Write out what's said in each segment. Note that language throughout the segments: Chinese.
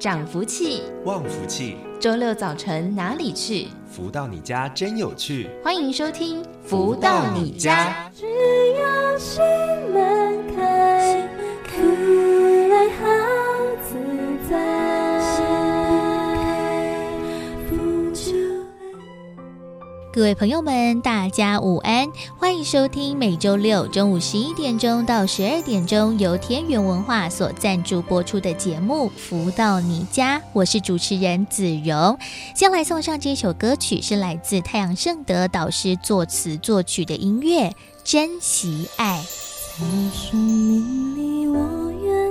涨福气，旺福气。周六早晨哪里去？福到你家真有趣。欢迎收听《福到你家》。只要心门开，可爱好自在。各位朋友们，大家午安，欢迎收听每周六中午十一点钟到十二点钟由天元文化所赞助播出的节目《福到你家》，我是主持人子荣。先来送上这首歌曲，是来自太阳盛德导师作词作曲的音乐《珍惜爱》。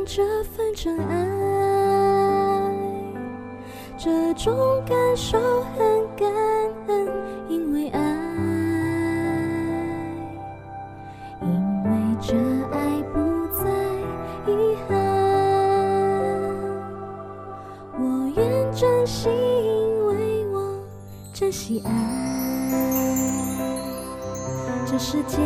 这份真爱，这种感受很感恩。因为爱，这爱不再遗憾，我愿珍惜，因为我珍惜爱。这世界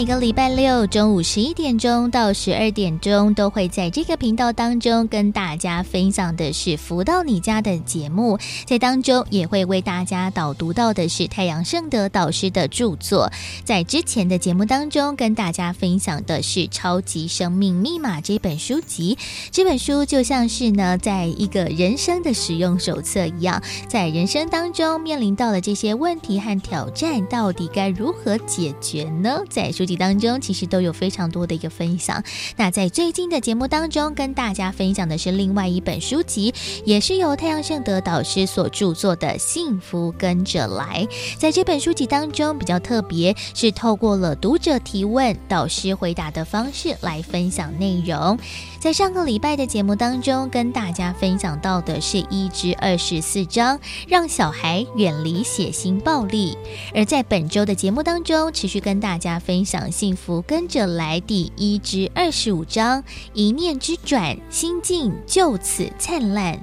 每个礼拜六中午十一点钟到十二点钟，都会在这个频道当中跟大家分享的是“福到你家”的节目，在当中也会为大家导读到的是太阳盛德导师的著作。在之前的节目当中，跟大家分享的是《超级生命密码》这本书籍。这本书就像是呢，在一个人生的使用手册一样，在人生当中面临到了这些问题和挑战，到底该如何解决呢？在书籍。当中其实都有非常多的一个分享。那在最近的节目当中，跟大家分享的是另外一本书籍，也是由太阳圣德导师所著作的《幸福跟着来》。在这本书籍当中，比较特别是透过了读者提问、导师回答的方式来分享内容。在上个礼拜的节目当中，跟大家分享到的是一至二十四章，让小孩远离血腥暴力。而在本周的节目当中，持续跟大家分享幸福跟着来第一至二十五章，一念之转，心境就此灿烂。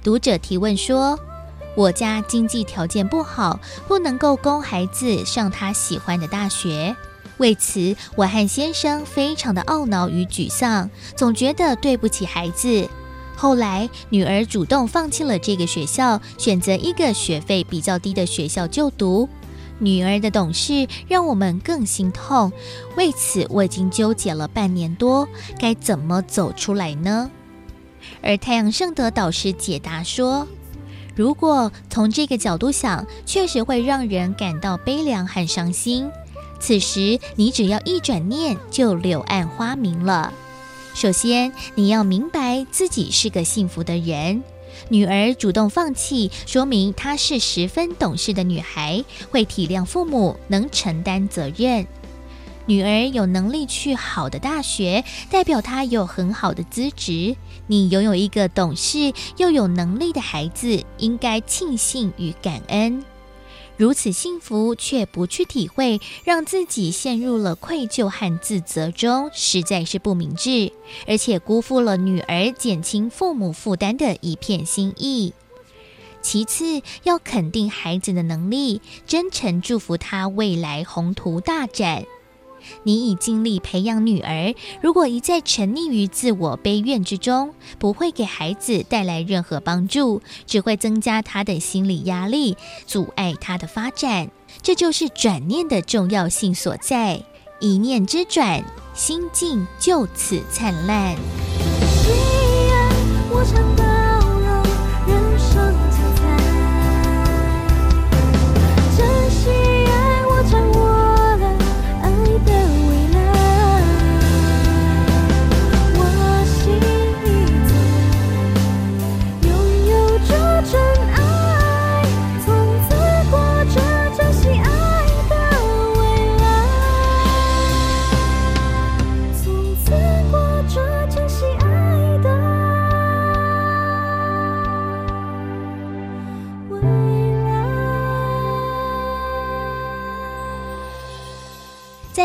读者提问说：“我家经济条件不好，不能够供孩子上他喜欢的大学。”为此，我和先生非常的懊恼与沮丧，总觉得对不起孩子。后来，女儿主动放弃了这个学校，选择一个学费比较低的学校就读。女儿的懂事让我们更心痛。为此，我已经纠结了半年多，该怎么走出来呢？而太阳圣德导师解答说：“如果从这个角度想，确实会让人感到悲凉和伤心。”此时，你只要一转念，就柳暗花明了。首先，你要明白自己是个幸福的人。女儿主动放弃，说明她是十分懂事的女孩，会体谅父母，能承担责任。女儿有能力去好的大学，代表她有很好的资质。你拥有一个懂事又有能力的孩子，应该庆幸与感恩。如此幸福，却不去体会，让自己陷入了愧疚和自责中，实在是不明智，而且辜负了女儿减轻父母负担的一片心意。其次，要肯定孩子的能力，真诚祝福他未来宏图大展。你已尽力培养女儿，如果一再沉溺于自我悲怨之中，不会给孩子带来任何帮助，只会增加他的心理压力，阻碍他的发展。这就是转念的重要性所在。一念之转，心境就此灿烂。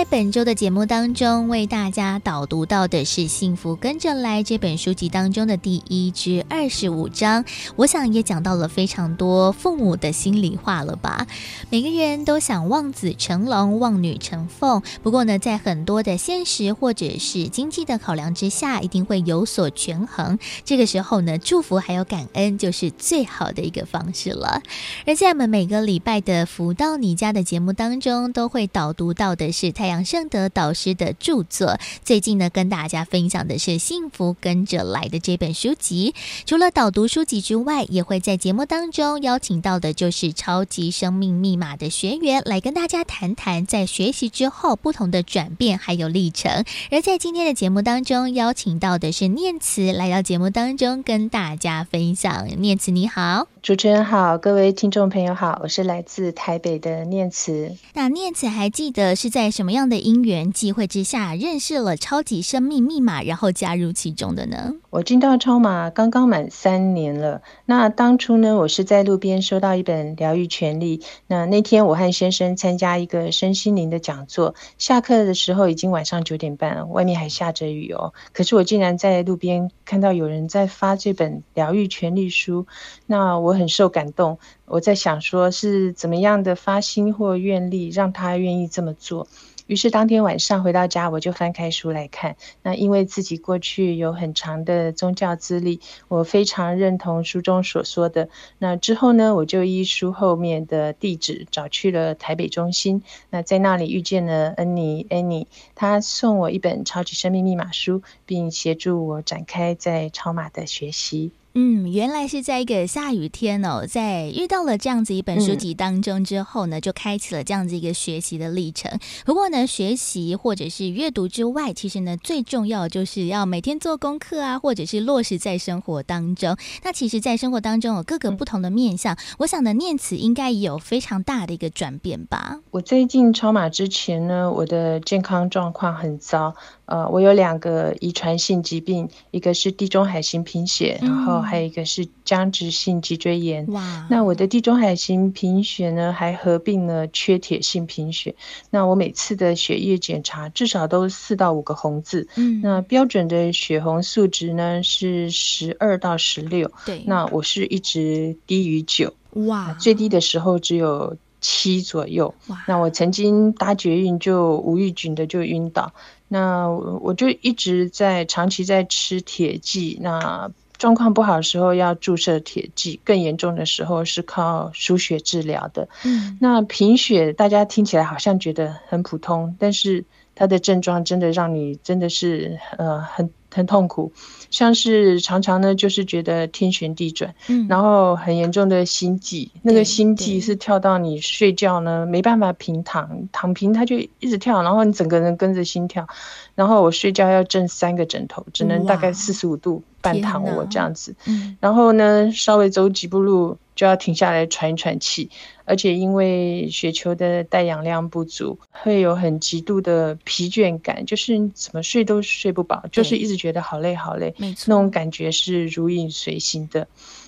在本周的节目当中，为大家导读到的是《幸福跟着来》这本书籍当中的第一至二十五章。我想也讲到了非常多父母的心里话了吧？每个人都想望子成龙、望女成凤，不过呢，在很多的现实或者是经济的考量之下，一定会有所权衡。这个时候呢，祝福还有感恩就是最好的一个方式了。而在我们每个礼拜的福到你家的节目当中，都会导读到的是太阳杨盛德导师的著作。最近呢，跟大家分享的是《幸福跟着来的》这本书籍。除了导读书籍之外，也会在节目当中邀请到的就是超级生命密码的学员来跟大家谈谈在学习之后不同的转变还有历程。而在今天的节目当中，邀请到的是念慈来到节目当中跟大家分享。念慈你好。主持人好，各位听众朋友好，我是来自台北的念慈。那念慈还记得是在什么样的因缘际会之下认识了超级生命密码，然后加入其中的呢？我进到超马刚刚满三年了。那当初呢，我是在路边收到一本《疗愈权利》。那那天我和先生参加一个身心灵的讲座，下课的时候已经晚上九点半了，外面还下着雨哦。可是我竟然在路边看到有人在发这本《疗愈权利》书，那。我很受感动，我在想说是怎么样的发心或愿力让他愿意这么做。于是当天晚上回到家，我就翻开书来看。那因为自己过去有很长的宗教资历，我非常认同书中所说的。那之后呢，我就依书后面的地址找去了台北中心。那在那里遇见了恩妮，安妮她送我一本《超级生命密码》书，并协助我展开在超码的学习。嗯，原来是在一个下雨天哦，在遇到了这样子一本书籍当中之后呢，嗯、就开启了这样子一个学习的历程。不过呢，学习或者是阅读之外，其实呢，最重要就是要每天做功课啊，或者是落实在生活当中。那其实，在生活当中有各个不同的面向，嗯、我想呢，念慈应该也有非常大的一个转变吧。我最近超马之前呢，我的健康状况很糟。呃，我有两个遗传性疾病，一个是地中海型贫血，嗯、然后还有一个是僵直性脊椎炎。哇！那我的地中海型贫血呢，还合并了缺铁性贫血。那我每次的血液检查至少都四到五个红字。嗯。那标准的血红素值呢是十二到十六。对。那我是一直低于九。哇！最低的时候只有七左右。哇！那我曾经搭捷运就无预警的就晕倒。那我就一直在长期在吃铁剂，那状况不好的时候要注射铁剂，更严重的时候是靠输血治疗的。嗯，那贫血大家听起来好像觉得很普通，但是它的症状真的让你真的是呃很。很痛苦，像是常常呢，就是觉得天旋地转，嗯，然后很严重的心悸，那个心悸是跳到你睡觉呢没办法平躺，躺平它就一直跳，然后你整个人跟着心跳，然后我睡觉要枕三个枕头，只能大概四十五度半躺卧这样子，嗯，然后呢稍微走几步路就要停下来喘一喘气。而且因为雪球的带氧量不足，会有很极度的疲倦感，就是怎么睡都睡不饱，就是一直觉得好累好累，没错，那种感觉是如影随形的。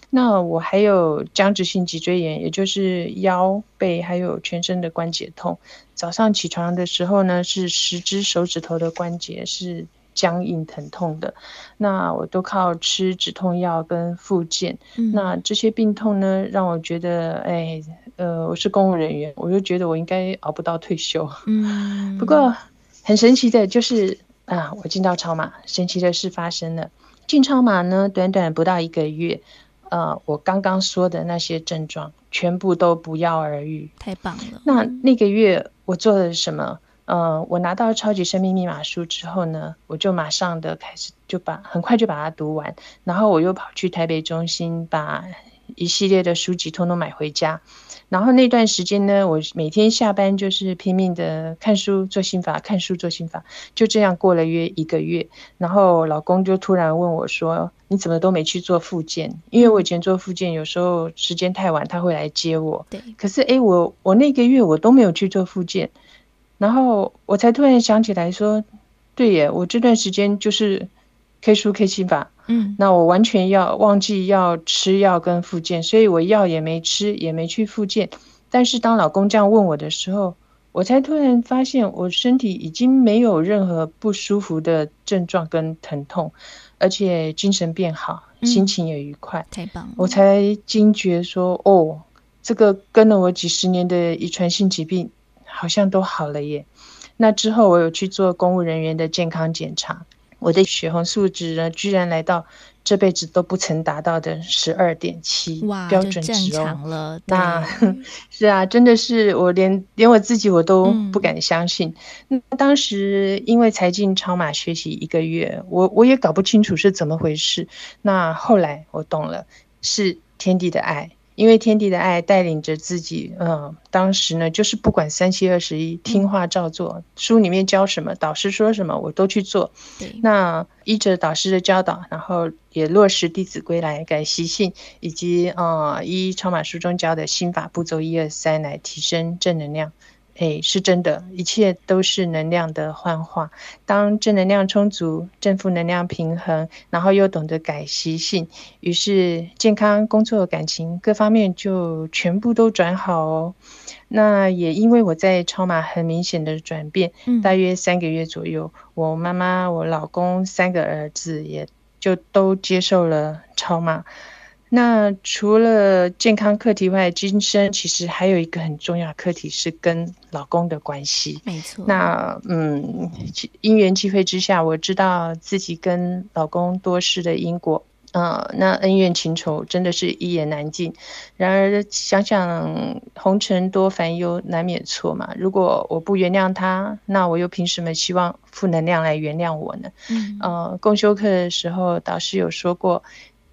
那我还有僵直性脊椎炎，也就是腰背还有全身的关节痛。早上起床的时候呢，是十只手指头的关节是僵硬疼痛的，那我都靠吃止痛药跟复健。嗯、那这些病痛呢，让我觉得，哎，呃，我是公务人员，我就觉得我应该熬不到退休。嗯，不过很神奇的就是啊，我进到超马，神奇的事发生了。进超马呢，短短不到一个月，呃，我刚刚说的那些症状全部都不药而愈，太棒了。那那个月我做了什么？呃，我拿到超级生命密码书之后呢，我就马上的开始就把很快就把它读完，然后我又跑去台北中心把一系列的书籍通通买回家。然后那段时间呢，我每天下班就是拼命的看书做心法，看书做心法，就这样过了约一个月。然后老公就突然问我说：“你怎么都没去做复健？”因为我以前做复健，有时候时间太晚，他会来接我。对。可是诶，我我那个月我都没有去做复健，然后我才突然想起来说：“对耶，我这段时间就是。” K 书 K 七法，嗯，那我完全要忘记要吃药跟复健，所以我药也没吃，也没去复健。但是当老公这样问我的时候，我才突然发现我身体已经没有任何不舒服的症状跟疼痛，而且精神变好，心情也愉快，太棒了！我才惊觉说，哦，这个跟了我几十年的遗传性疾病好像都好了耶。那之后我有去做公务人员的健康检查。我的血红素值呢，居然来到这辈子都不曾达到的十二点七标准值哦。那 是啊，真的是我连连我自己我都不敢相信。那、嗯、当时因为才进超马学习一个月，我我也搞不清楚是怎么回事。那后来我懂了，是天地的爱。因为天地的爱带领着自己，嗯，当时呢，就是不管三七二十一，听话照做，书里面教什么，导师说什么，我都去做。那依着导师的教导，然后也落实《弟子规》来改习性，以及啊、嗯，依超马书中教的心法步骤一二三来提升正能量。哎，是真的，一切都是能量的幻化。当正能量充足，正负能量平衡，然后又懂得改习性，于是健康、工作、感情各方面就全部都转好哦。那也因为我在超马很明显的转变，嗯，大约三个月左右，我妈妈、我老公三个儿子也就都接受了超码。那除了健康课题外，今生其实还有一个很重要的课题是跟老公的关系。没错。那嗯，因缘际会之下，我知道自己跟老公多事的因果，呃，那恩怨情仇真的是一言难尽。然而想想红尘多烦忧，难免错嘛。如果我不原谅他，那我又凭什么希望负能量来原谅我呢？嗯。呃，共修课的时候，导师有说过。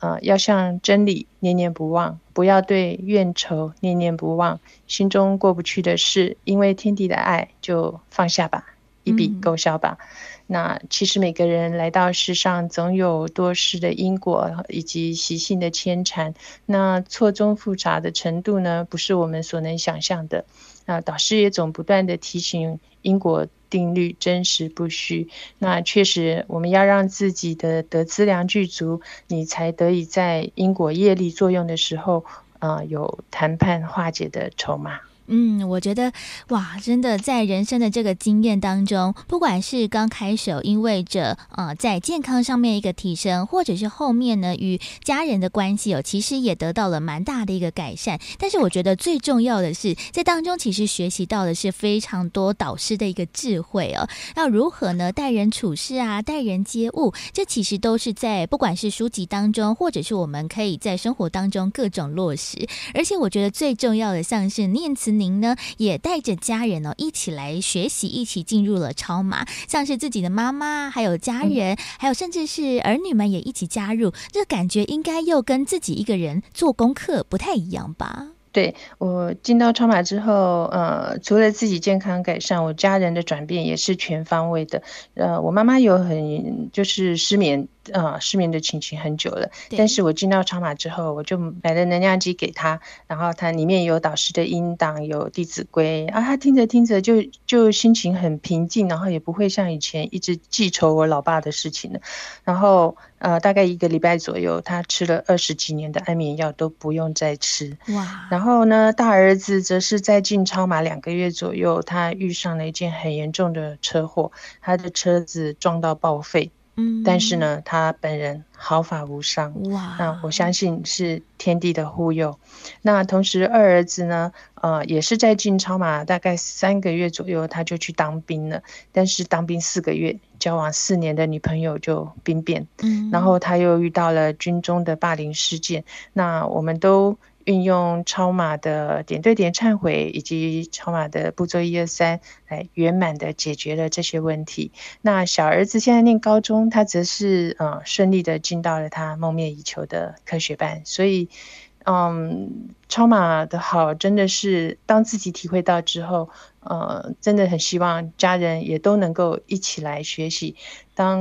啊、呃，要向真理念念不忘，不要对怨仇念念不忘。心中过不去的事，因为天地的爱，就放下吧，一笔勾销吧。嗯、那其实每个人来到世上，总有多事的因果以及习性的牵缠。那错综复杂的程度呢，不是我们所能想象的。啊，导师也总不断地提醒因果。定律真实不虚，那确实我们要让自己的德资粮具足，你才得以在因果业力作用的时候，啊、有谈判化解的筹码。嗯，我觉得哇，真的在人生的这个经验当中，不管是刚开始因为着呃在健康上面一个提升，或者是后面呢与家人的关系哦，其实也得到了蛮大的一个改善。但是我觉得最重要的是，在当中其实学习到的是非常多导师的一个智慧哦，要如何呢待人处事啊，待人接物，这其实都是在不管是书籍当中，或者是我们可以在生活当中各种落实。而且我觉得最重要的，像是念慈。您呢也带着家人哦一起来学习，一起进入了超马，像是自己的妈妈，还有家人，还有甚至是儿女们也一起加入，这感觉应该又跟自己一个人做功课不太一样吧？对，我进到超马之后，呃，除了自己健康改善，我家人的转变也是全方位的。呃，我妈妈有很就是失眠。啊、呃，失眠的情形很久了，但是我进到超马之后，我就买了能量机给他，然后它里面有导师的音档，有弟子规啊，他听着听着就就心情很平静，然后也不会像以前一直记仇我老爸的事情了。然后呃，大概一个礼拜左右，他吃了二十几年的安眠药都不用再吃。哇！然后呢，大儿子则是在进超马两个月左右，他遇上了一件很严重的车祸，他的车子撞到报废。嗯，但是呢，他本人毫发无伤。哇，那我相信是天地的护佑。那同时，二儿子呢，呃，也是在进超马大概三个月左右，他就去当兵了。但是当兵四个月，交往四年的女朋友就兵变。嗯，然后他又遇到了军中的霸凌事件。那我们都运用超马的点对点忏悔以及超马的步骤一二三，来圆满的解决了这些问题。那小儿子现在念高中，他则是呃顺利的进到了他梦寐以求的科学班，所以。嗯，超马的好真的是当自己体会到之后，呃，真的很希望家人也都能够一起来学习。当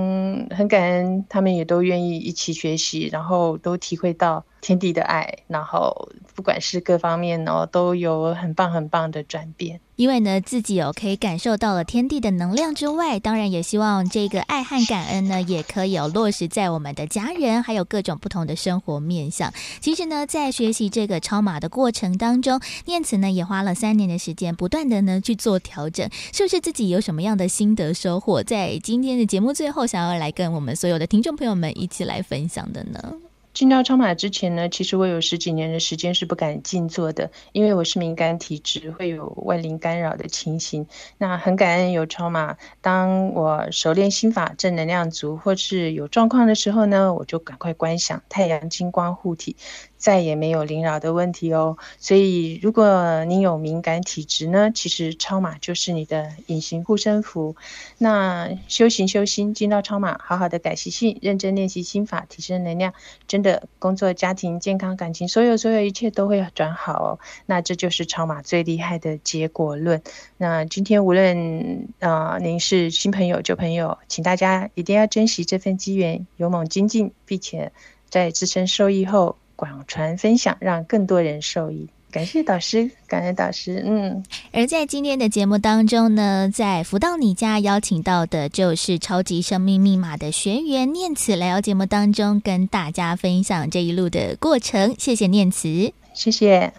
很感恩，他们也都愿意一起学习，然后都体会到天地的爱，然后不管是各方面哦，都有很棒很棒的转变。因为呢，自己有可以感受到了天地的能量之外，当然也希望这个爱和感恩呢，也可以有落实在我们的家人，还有各种不同的生活面向。其实呢，在学习这个超码的过程当中，念慈呢也花了三年的时间，不断的呢去做调整，是不是自己有什么样的心得收获？在今天的节目最后，想要来跟我们所有的听众朋友们一起来分享的呢？进到超马之前呢，其实我有十几年的时间是不敢静坐的，因为我是敏感体质，会有外灵干扰的情形。那很感恩有超马，当我熟练心法、正能量足，或是有状况的时候呢，我就赶快观想太阳金光护体。再也没有灵扰的问题哦，所以如果你有敏感体质呢，其实超马就是你的隐形护身符。那修行修心，进到超马，好好的改习性，认真练习心法，提升能量，真的工作、家庭、健康、感情，所有所有一切都会转好哦。那这就是超马最厉害的结果论。那今天无论啊、您是新朋友旧朋友，请大家一定要珍惜这份机缘，勇猛精进，并且在自身受益后。广传分享，让更多人受益。感谢导师，感谢导师。嗯，而在今天的节目当中呢，在福到你家邀请到的就是超级生命密码的学员念慈来到节目当中，跟大家分享这一路的过程。谢谢念慈，谢谢。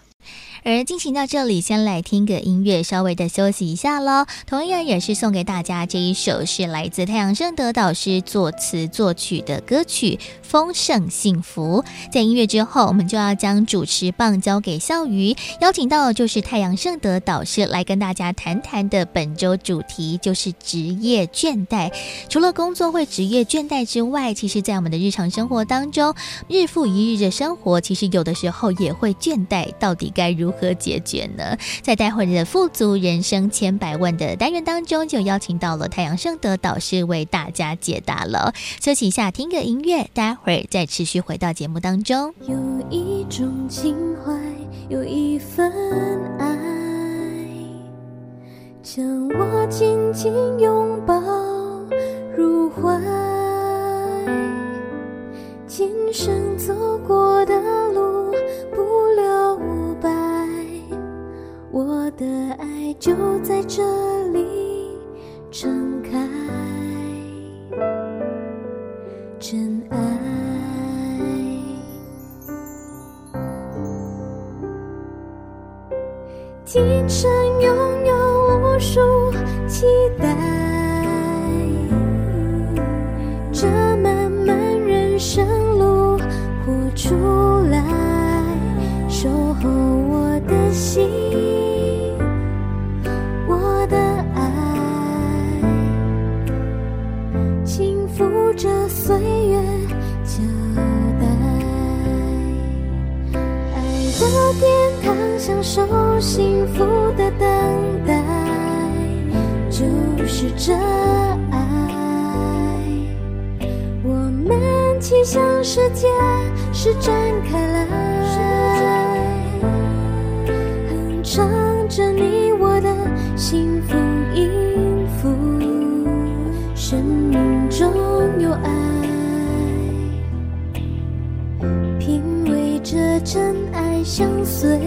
而进行到这里，先来听个音乐，稍微的休息一下喽。同样也是送给大家这一首，是来自太阳盛德导师作词作曲的歌曲《丰盛幸福》。在音乐之后，我们就要将主持棒交给笑瑜，邀请到的就是太阳盛德导师来跟大家谈谈的本周主题，就是职业倦怠。除了工作会职业倦怠之外，其实在我们的日常生活当中，日复一日的生活，其实有的时候也会倦怠。到底该如何解决呢？在待会儿的富足人生千百万的单元当中，就邀请到了太阳盛德导师为大家解答了。休息一下，听个音乐，待会儿再持续回到节目当中。有一种情怀，有一份爱，将我紧紧拥抱入怀，今生走过的路不留白，我的爱就在这里盛开，真爱。今生拥有无数期待，这漫漫人生路活出，守候我的心，我的爱，轻抚着岁月交代。爱的天堂，享受幸福的等待，就是这爱。我们七向世界是展开来。幸福音符，生命中有爱，品味着真爱相随。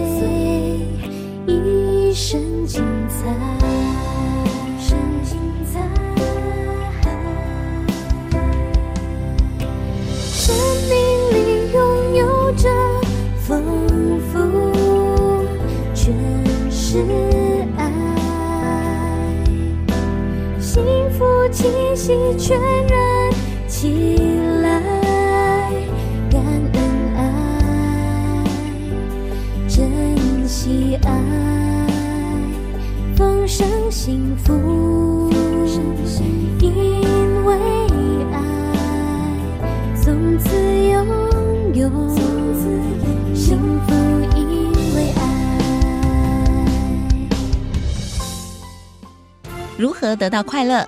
一生精彩，气息全燃起来，感恩爱，珍惜爱，丰盛幸福。因为爱，从此拥有。幸福因为爱。如何得到快乐？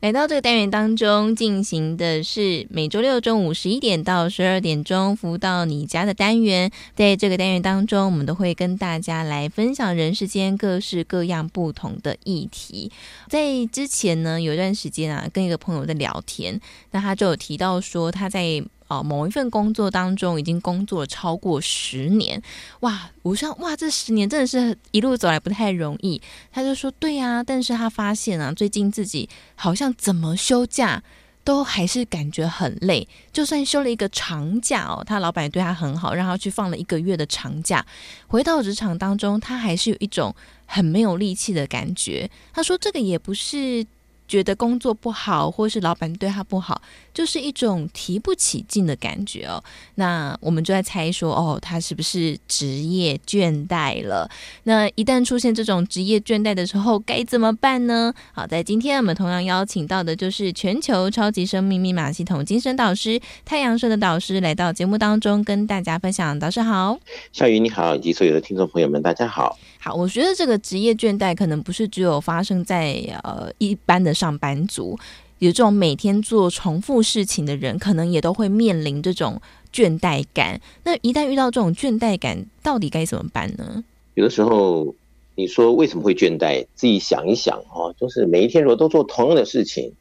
来到这个单元当中，进行的是每周六中午十一点到十二点钟，服务到你家的单元。在这个单元当中，我们都会跟大家来分享人世间各式各样不同的议题。在之前呢，有一段时间啊，跟一个朋友在聊天，那他就有提到说他在。哦，某一份工作当中已经工作超过十年，哇！我说哇，这十年真的是一路走来不太容易。他就说对呀，但是他发现啊，最近自己好像怎么休假都还是感觉很累。就算休了一个长假哦，他老板对他很好，让他去放了一个月的长假，回到职场当中，他还是有一种很没有力气的感觉。他说这个也不是。觉得工作不好，或是老板对他不好，就是一种提不起劲的感觉哦。那我们就在猜说，哦，他是不是职业倦怠了？那一旦出现这种职业倦怠的时候，该怎么办呢？好，在今天我们同样邀请到的就是全球超级生命密码系统精神导师太阳社的导师来到节目当中，跟大家分享。导师好，小雨你好，以及所有的听众朋友们，大家好。好，我觉得这个职业倦怠可能不是只有发生在呃一般的上班族，有这种每天做重复事情的人，可能也都会面临这种倦怠感。那一旦遇到这种倦怠感，到底该怎么办呢？有的时候你说为什么会倦怠，自己想一想哦，就是每一天如果都做同样的事情，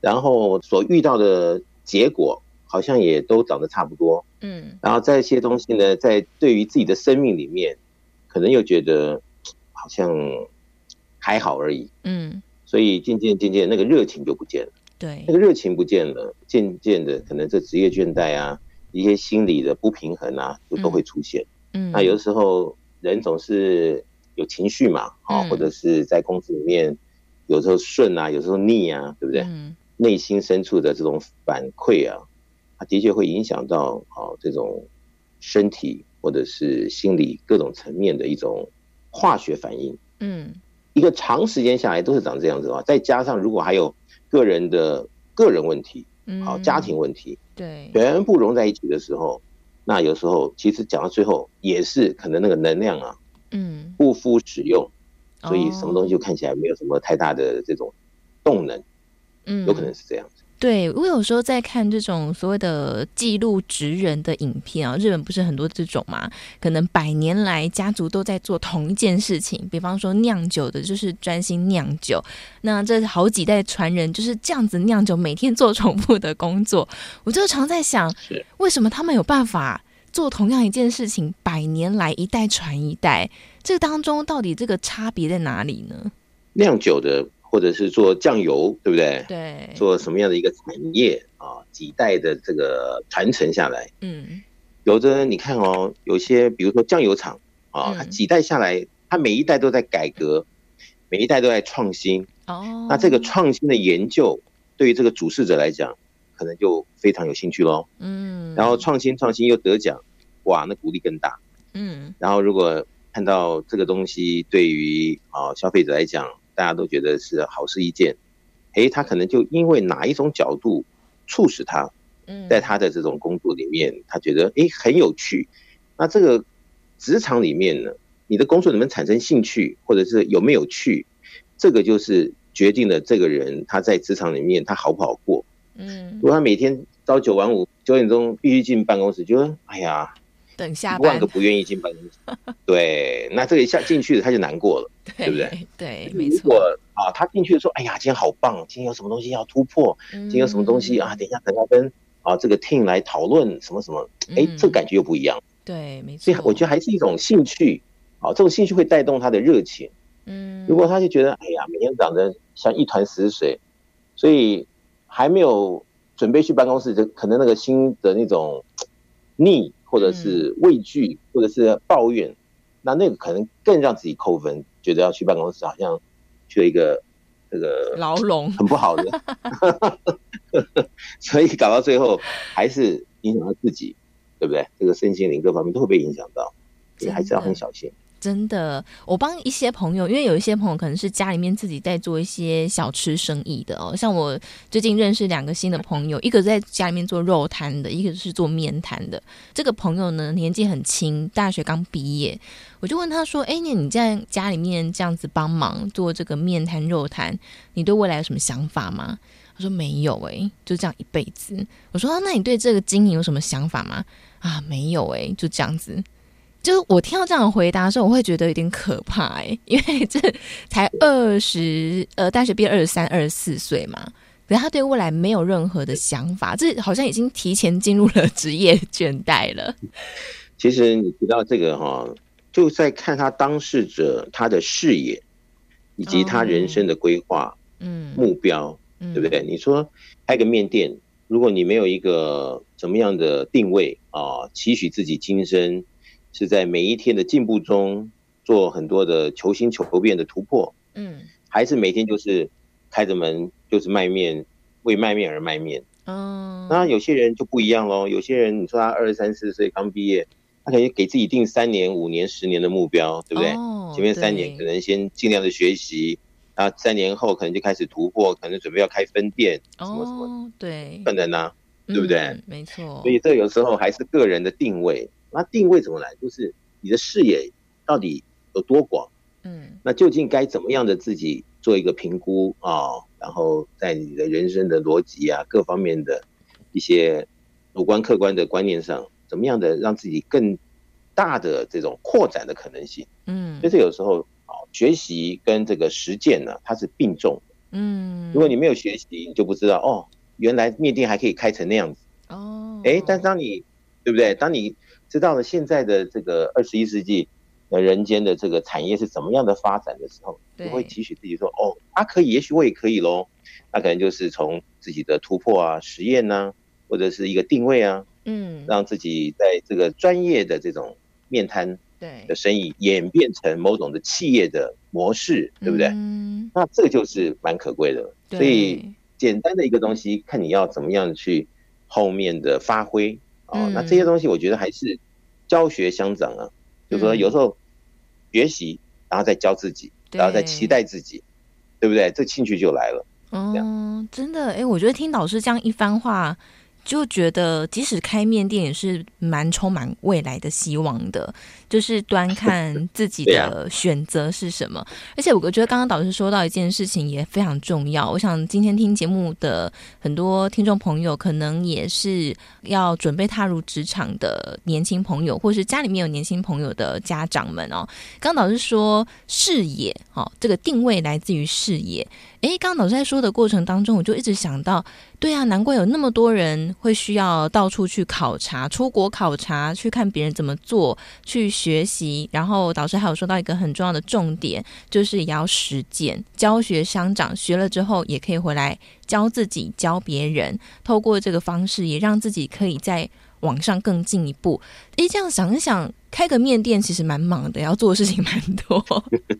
然后所遇到的结果好像也都长得差不多，嗯，然后这些东西呢，在对于自己的生命里面。可能又觉得好像还好而已，嗯，所以渐渐渐渐那个热情就不见了，对，那个热情不见了，渐渐的可能这职业倦怠啊，一些心理的不平衡啊，就都会出现，嗯，那有的时候人总是有情绪嘛，啊，或者是在公司里面有时候顺啊，有时候逆啊，对不对？嗯，内心深处的这种反馈啊，它的确会影响到啊这种身体。或者是心理各种层面的一种化学反应，嗯，一个长时间下来都是长这样子的话，再加上如果还有个人的个人问题，嗯，好，家庭问题，对，全部融在一起的时候，那有时候其实讲到最后也是可能那个能量啊，嗯，不敷使用，所以什么东西就看起来没有什么太大的这种动能，嗯，有可能是这样子。对，我有时候在看这种所谓的记录职人的影片啊，日本不是很多这种嘛？可能百年来家族都在做同一件事情，比方说酿酒的，就是专心酿酒。那这好几代传人就是这样子酿酒，每天做重复的工作。我就常在想，为什么他们有办法做同样一件事情，百年来一代传一代？这当中到底这个差别在哪里呢？酿酒的。或者是做酱油，对不对？对，做什么样的一个产业啊？几代的这个传承下来，嗯，有的你看哦，有些比如说酱油厂啊，它几代下来，它每一代都在改革，每一代都在创新。哦，那这个创新的研究，对于这个主事者来讲，可能就非常有兴趣喽。嗯，然后创新创新又得奖，哇，那鼓励更大。嗯，然后如果看到这个东西对于啊消费者来讲，大家都觉得是好事一件，诶，他可能就因为哪一种角度促使他，在他的这种工作里面，他觉得诶很有趣。那这个职场里面呢，你的工作能不能产生兴趣，或者是有没有趣，这个就是决定了这个人他在职场里面他好不好过。嗯，如果他每天朝九晚五，九点钟必须进办公室，就说哎呀。等下班，万个不愿意进办公室。对，那这个一下进去了，他就难过了，对，对不对？对，没错。如果啊，他进去的时候，哎呀，今天好棒，今天有什么东西要突破，嗯、今天有什么东西啊？等一下，等下跟啊这个 team 来讨论什么什么，哎、嗯，这个感觉又不一样。对，没错。所以我觉得还是一种兴趣，啊，这种兴趣会带动他的热情。嗯，如果他就觉得，哎呀，每天长得像一团死水，所以还没有准备去办公室，就可能那个心的那种 腻。或者是畏惧，或者是抱怨，那那个可能更让自己扣分，觉得要去办公室好像去了一个这个牢笼，很不好的，所以搞到最后还是影响到自己，对不对？这个身心灵各方面都会被影响到，所以还是要很小心。真的，我帮一些朋友，因为有一些朋友可能是家里面自己在做一些小吃生意的哦。像我最近认识两个新的朋友，一个在家里面做肉摊的，一个是做面摊的。这个朋友呢，年纪很轻，大学刚毕业。我就问他说：“哎，你你在家里面这样子帮忙做这个面摊肉摊，你对未来有什么想法吗？”他说：“没有哎，就这样一辈子。”我说：“那你对这个经营有什么想法吗？”啊，没有哎，就这样子。就是我听到这样的回答的时候，我会觉得有点可怕哎、欸，因为这才二十呃，大学毕业二十三、二十四岁嘛，可是他对未来没有任何的想法，这好像已经提前进入了职业倦怠了。其实你提到这个哈，就在看他当事者他的视野以及他人生的规划，嗯，目标，对不对？你说开个面店，如果你没有一个怎么样的定位啊，期许自己今生。是在每一天的进步中做很多的求新求变的突破，嗯，还是每天就是开着门就是卖面，为卖面而卖面，嗯，那有些人就不一样喽。有些人你说他二十三四岁刚毕业，他可能给自己定三年、五年、十年的目标，对不对？哦，前面三年可能先尽量的学习，然后，三年后可能就开始突破，可能准备要开分店，什么什么，对，可能啊，对不对？嗯，没错。所以这有时候还是个人的定位。那定位怎么来？就是你的视野到底有多广？嗯，那究竟该怎么样的自己做一个评估啊？然后在你的人生的逻辑啊，各方面的一些主观客观的观念上，怎么样的让自己更大的这种扩展的可能性？嗯，就是有时候啊，学习跟这个实践呢，它是并重的。嗯，如果你没有学习，你就不知道哦，原来面店还可以开成那样子。哦，哎，但是当你对不对？当你知道了现在的这个二十一世纪，呃，人间的这个产业是怎么样的发展的时候，就会期许自己说：“哦，他可以，也许我也可以喽。”那可能就是从自己的突破啊、实验呐，或者是一个定位啊，嗯，让自己在这个专业的这种面摊对的生意演变成某种的企业的模式，对不对？嗯，那这个就是蛮可贵的。所以简单的一个东西，看你要怎么样去后面的发挥。哦，那这些东西我觉得还是教学相长啊，就是说有时候学习，然后再教自己，然后再期待自己，对不对？这兴趣就来了。嗯，真的，哎，我觉得听老师这样一番话。就觉得，即使开面店也是蛮充满未来的希望的，就是端 看自己的选择是什么。而且，我觉得刚刚导师说到一件事情也非常重要。我想今天听节目的很多听众朋友，可能也是要准备踏入职场的年轻朋友，或是家里面有年轻朋友的家长们哦。刚导师说视野，哦，这个定位来自于视野。诶，刚刚老师在说的过程当中，我就一直想到，对啊，难怪有那么多人会需要到处去考察、出国考察，去看别人怎么做，去学习。然后导师还有说到一个很重要的重点，就是也要实践，教学相长，学了之后也可以回来教自己、教别人。透过这个方式，也让自己可以在。网上更进一步，诶，这样想一想，开个面店其实蛮忙的，要做的事情蛮多。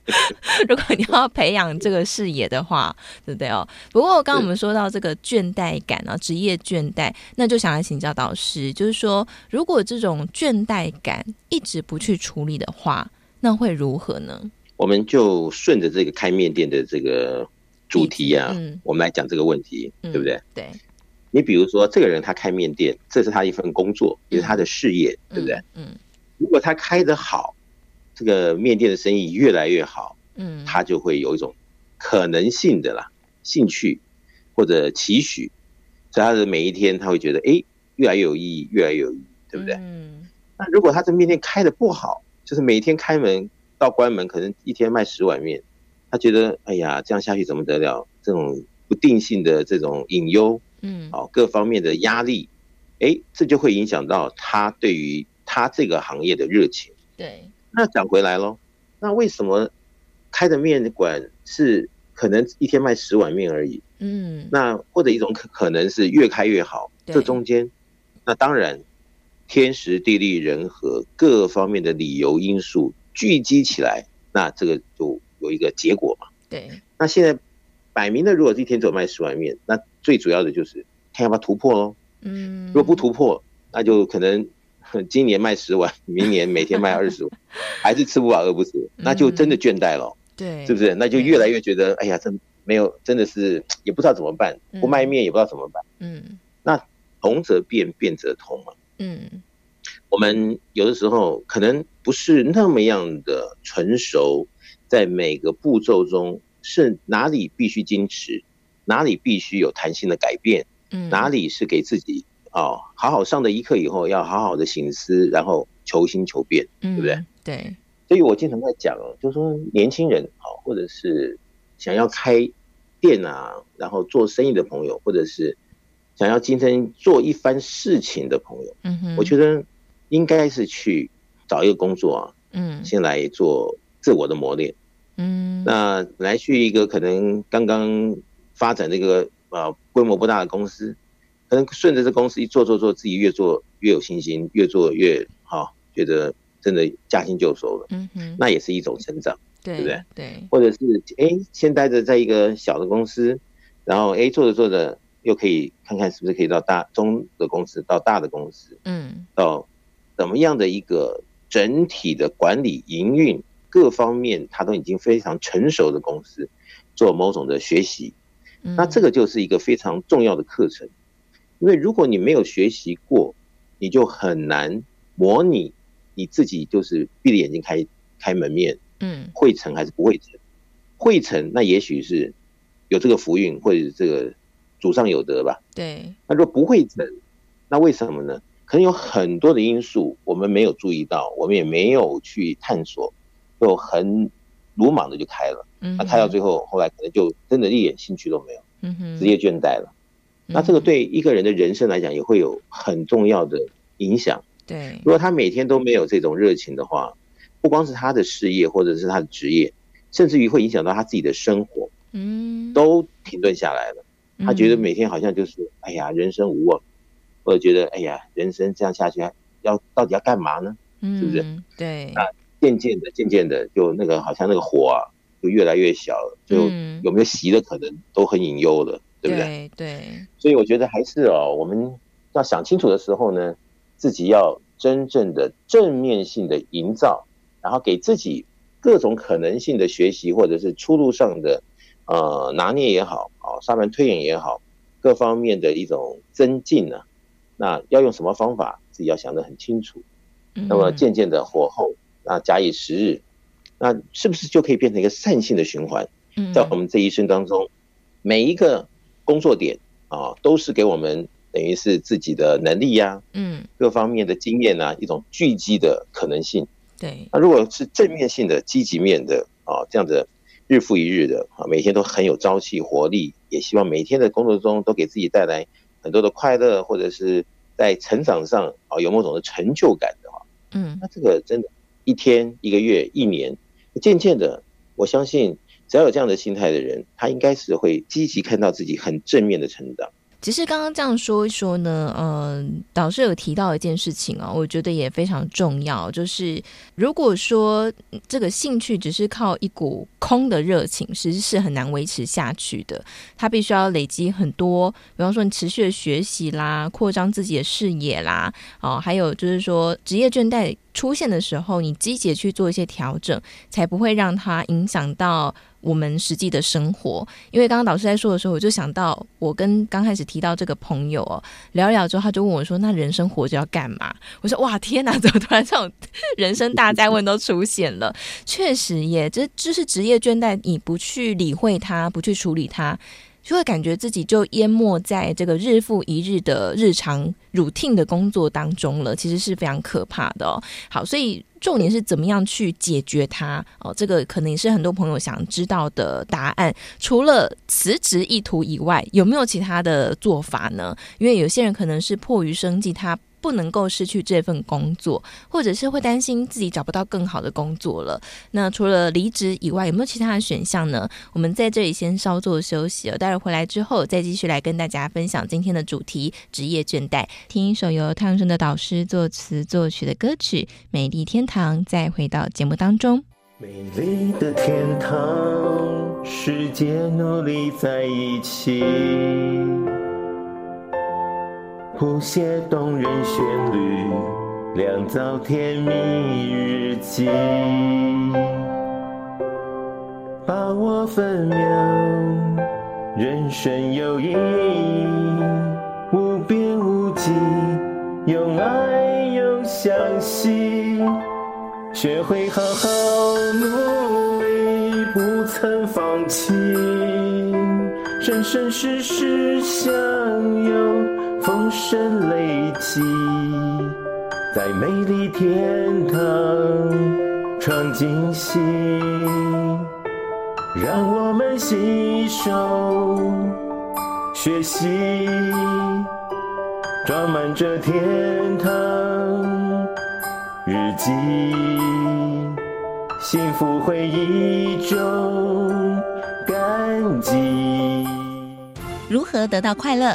如果你要培养这个视野的话，对不对哦？不过刚刚我们说到这个倦怠感啊，职业倦怠，那就想来请教导师，就是说，如果这种倦怠感一直不去处理的话，那会如何呢？我们就顺着这个开面店的这个主题啊，嗯、我们来讲这个问题，嗯、对不对？对。你比如说，这个人他开面店，这是他一份工作，也是他的事业，嗯、对不对？嗯。如果他开得好，这个面店的生意越来越好，嗯，他就会有一种可能性的啦，兴趣或者期许，所以他的每一天他会觉得，哎，越来越有意义，越来越有意义，对不对？嗯。那如果他这面店开得不好，就是每天开门到关门，可能一天卖十碗面，他觉得，哎呀，这样下去怎么得了？这种不定性的这种隐忧。嗯，好，各方面的压力，哎，这就会影响到他对于他这个行业的热情。对，那讲回来喽，那为什么开的面馆是可能一天卖十碗面而已？嗯，那或者一种可可能是越开越好，对这中间，那当然天时地利人和各方面的理由因素聚集起来，那这个就有一个结果嘛。对，那现在。摆明的，如果一天只有卖十碗面，那最主要的就是看要不要突破喽。嗯，如果不突破，那就可能 今年卖十碗，明年每天卖二十碗，还是吃不饱饿不死，那就真的倦怠了。对，是不是？那就越来越觉得，哎呀，真没有，真的是 也不知道怎么办，不卖面也不知道怎么办。嗯，那同则变，变则通嘛。嗯，我们有的时候可能不是那么样的成熟，在每个步骤中是哪里必须矜持，哪里必须有弹性的改变，嗯，哪里是给自己哦，好好上的一课以后，要好好的醒思，然后求新求变，对不对？对。所以我经常在讲哦，就是说年轻人哦，或者是想要开店啊，然后做生意的朋友，或者是。想要今天做一番事情的朋友，嗯哼，我觉得应该是去找一个工作啊，嗯，先来做自我的磨练，嗯，那来去一个可能刚刚发展这个呃规模不大的公司，可能顺着这公司一做做做，自己越做越有信心，越做越好，觉得真的驾轻就熟了，嗯哼，那也是一种成长，对，对不对？对，或者是哎，先待着在一个小的公司，然后哎做着做着。又可以看看是不是可以到大中的公司，到大的公司，嗯，到怎么样的一个整体的管理营运各方面，它都已经非常成熟的公司，做某种的学习，那这个就是一个非常重要的课程，因为如果你没有学习过，你就很难模拟你自己就是闭着眼睛开开门面，嗯，会成还是不会成？会成，那也许是有这个福运，或者这个。祖上有德吧？对。那如果不会成，那为什么呢？可能有很多的因素，我们没有注意到，我们也没有去探索，就很鲁莽的就开了。嗯。那开到最后，后来可能就真的一点兴趣都没有。嗯哼。职业倦怠了。那这个对一个人的人生来讲，也会有很重要的影响。对。如果他每天都没有这种热情的话，不光是他的事业，或者是他的职业，甚至于会影响到他自己的生活。嗯。都停顿下来了。他觉得每天好像就是，哎呀，人生无望，或者觉得，哎呀，人生这样下去，要到底要干嘛呢？是不是？对。那渐渐的，渐渐的，就那个好像那个火啊，就越来越小了，就有没有熄的可能都很隐忧了，对不对？对。所以我觉得还是哦，我们要想清楚的时候呢，自己要真正的正面性的营造，然后给自己各种可能性的学习，或者是出路上的。呃，拿捏也好，啊，沙盘推演也好，各方面的一种增进呢、啊，那要用什么方法，自己要想得很清楚。那么渐渐的火候，那假以时日，那是不是就可以变成一个善性的循环？在我们这一生当中，每一个工作点啊，都是给我们等于是自己的能力呀、啊，嗯，各方面的经验啊，一种聚集的可能性。对，那如果是正面性的、积极面的啊，这样的。日复一日的啊，每天都很有朝气活力，也希望每天的工作中都给自己带来很多的快乐，或者是在成长上啊有某种的成就感的话，嗯，那这个真的，一天、一个月、一年，渐渐的，我相信只要有这样的心态的人，他应该是会积极看到自己很正面的成长。其实刚刚这样说一说呢，嗯、导师有提到一件事情啊，我觉得也非常重要，就是如果说这个兴趣只是靠一股空的热情，其实是很难维持下去的。他必须要累积很多，比方说你持续的学习啦，扩张自己的视野啦，哦，还有就是说职业倦怠出现的时候，你积极去做一些调整，才不会让它影响到。我们实际的生活，因为刚刚导师在说的时候，我就想到我跟刚开始提到这个朋友哦，聊一聊之后，他就问我说：“那人生活着要干嘛？”我说：“哇，天哪，怎么突然这种人生大哉问都出现了？”确实耶，这就是职业倦怠，你不去理会它，不去处理它。就会感觉自己就淹没在这个日复一日的日常 routine 的工作当中了，其实是非常可怕的哦。好，所以重点是怎么样去解决它哦？这个可能也是很多朋友想知道的答案。除了辞职意图以外，有没有其他的做法呢？因为有些人可能是迫于生计，他。不能够失去这份工作，或者是会担心自己找不到更好的工作了。那除了离职以外，有没有其他的选项呢？我们在这里先稍作休息，待会回来之后再继续来跟大家分享今天的主题——职业倦怠。听一首由太阳盛德导师作词作曲的歌曲《美丽天堂》，再回到节目当中。美丽的天堂，世界努力在一起。谱写动人旋律，酿造甜蜜日记，把握分秒，人生有意义，无边无际，有爱又相惜，学会好好努力，不曾放弃，生生世世相拥。丰盛累积，在美丽天堂创惊喜，让我们携手学习，装满这天堂日记，幸福回忆中感激。如何得到快乐？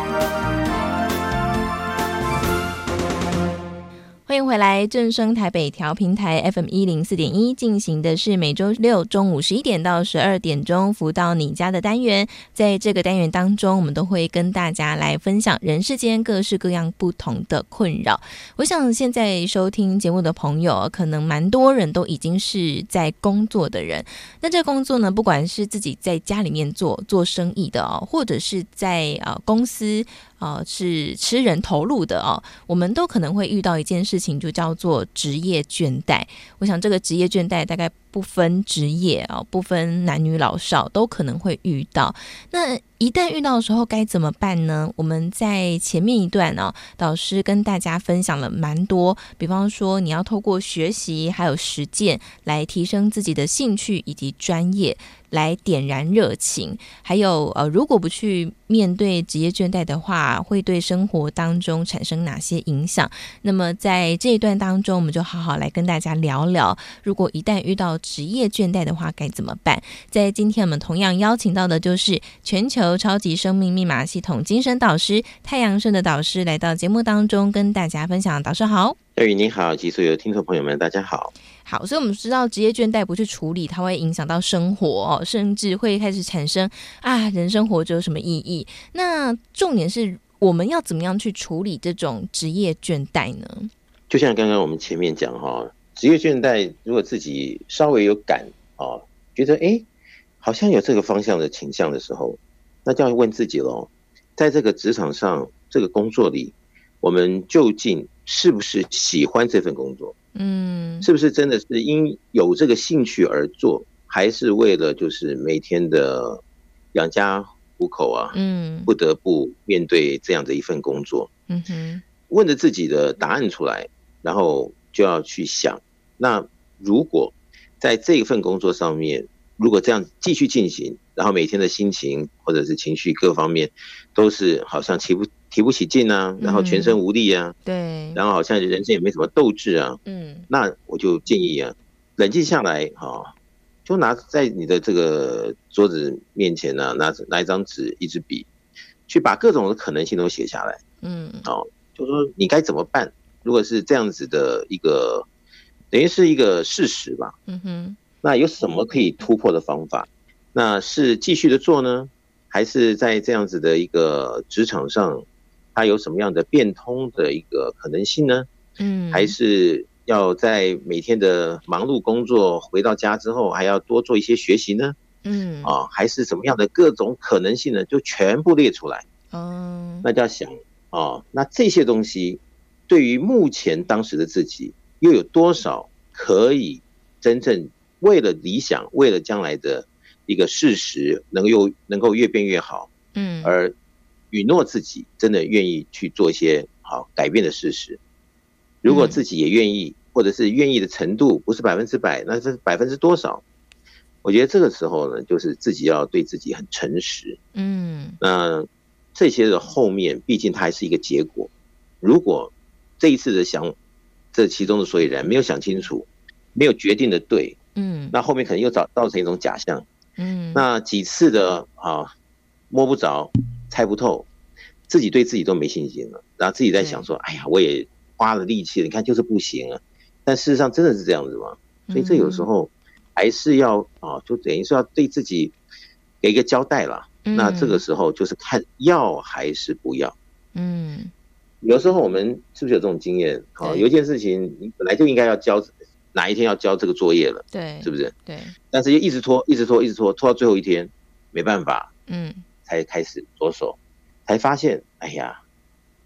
欢迎回来，正声台北调频台 FM 一零四点一进行的是每周六中午十一点到十二点钟福到你家的单元。在这个单元当中，我们都会跟大家来分享人世间各式各样不同的困扰。我想现在收听节目的朋友，可能蛮多人都已经是在工作的人。那这工作呢，不管是自己在家里面做做生意的哦，或者是在呃公司。啊、是吃人头路的哦。我们都可能会遇到一件事情，就叫做职业倦怠。我想这个职业倦怠大概不分职业啊，不分男女老少，都可能会遇到。那一旦遇到的时候该怎么办呢？我们在前面一段呢、导师跟大家分享了蛮多，比方说你要透过学习还有实践来提升自己的兴趣以及专业，来点燃热情。还有呃，如果不去面对职业倦怠的话，会对生活当中产生哪些影响？那么在这一段当中，我们就好好来跟大家聊聊，如果一旦遇到职业倦怠的话该怎么办？在今天我们同样邀请到的就是全球。超级生命密码系统精神导师太阳盛的导师来到节目当中跟大家分享。导师好，黛玉你好，及所有听众朋友们，大家好。好，所以我们知道职业倦怠不去处理，它会影响到生活，甚至会开始产生啊，人生活着有什么意义？那重点是我们要怎么样去处理这种职业倦怠呢？就像刚刚我们前面讲哈，职业倦怠，如果自己稍微有感啊，觉得哎，好像有这个方向的倾向的时候。那就要问自己喽，在这个职场上，这个工作里，我们究竟是不是喜欢这份工作？嗯，是不是真的是因有这个兴趣而做，还是为了就是每天的养家糊口啊？嗯，不得不面对这样的一份工作。嗯哼，问着自己的答案出来，然后就要去想，那如果在这一份工作上面，如果这样继续进行，然后每天的心情或者是情绪各方面都是好像提不提不起劲啊，然后全身无力啊，嗯、对，然后好像人生也没什么斗志啊，嗯，那我就建议啊，冷静下来哈，就拿在你的这个桌子面前呢、啊，拿拿一张纸一支笔，去把各种的可能性都写下来，嗯，哦，就说你该怎么办？如果是这样子的一个，等于是一个事实吧，嗯哼。那有什么可以突破的方法？那是继续的做呢，还是在这样子的一个职场上，它有什么样的变通的一个可能性呢？嗯，还是要在每天的忙碌工作回到家之后，还要多做一些学习呢？嗯，啊，还是什么样的各种可能性呢？就全部列出来。哦，那就要想啊，那这些东西对于目前当时的自己，又有多少可以真正？为了理想，为了将来的一个事实，能够能够越变越好，嗯，而允诺自己真的愿意去做一些好改变的事实。如果自己也愿意，或者是愿意的程度不是百分之百，那是百分之多少？我觉得这个时候呢，就是自己要对自己很诚实，嗯，那这些的后面，毕竟它还是一个结果。如果这一次的想，这其中的所以然没有想清楚，没有决定的对。嗯，那后面可能又造造成一种假象，嗯，那几次的啊摸不着、猜不透，自己对自己都没信心了，然后自己在想说，哎呀，我也花了力气了，你看就是不行啊。但事实上真的是这样子吗？所以这有时候还是要啊，就等于说要对自己给一个交代了。那这个时候就是看要还是不要。嗯，有时候我们是不是有这种经验？哦，有一件事情你本来就应该要交，哪一天要交这个作业了？对，是不是？对。但是又一直拖，一直拖，一直拖，拖到最后一天，没办法，嗯，才开始着手，才发现，哎呀，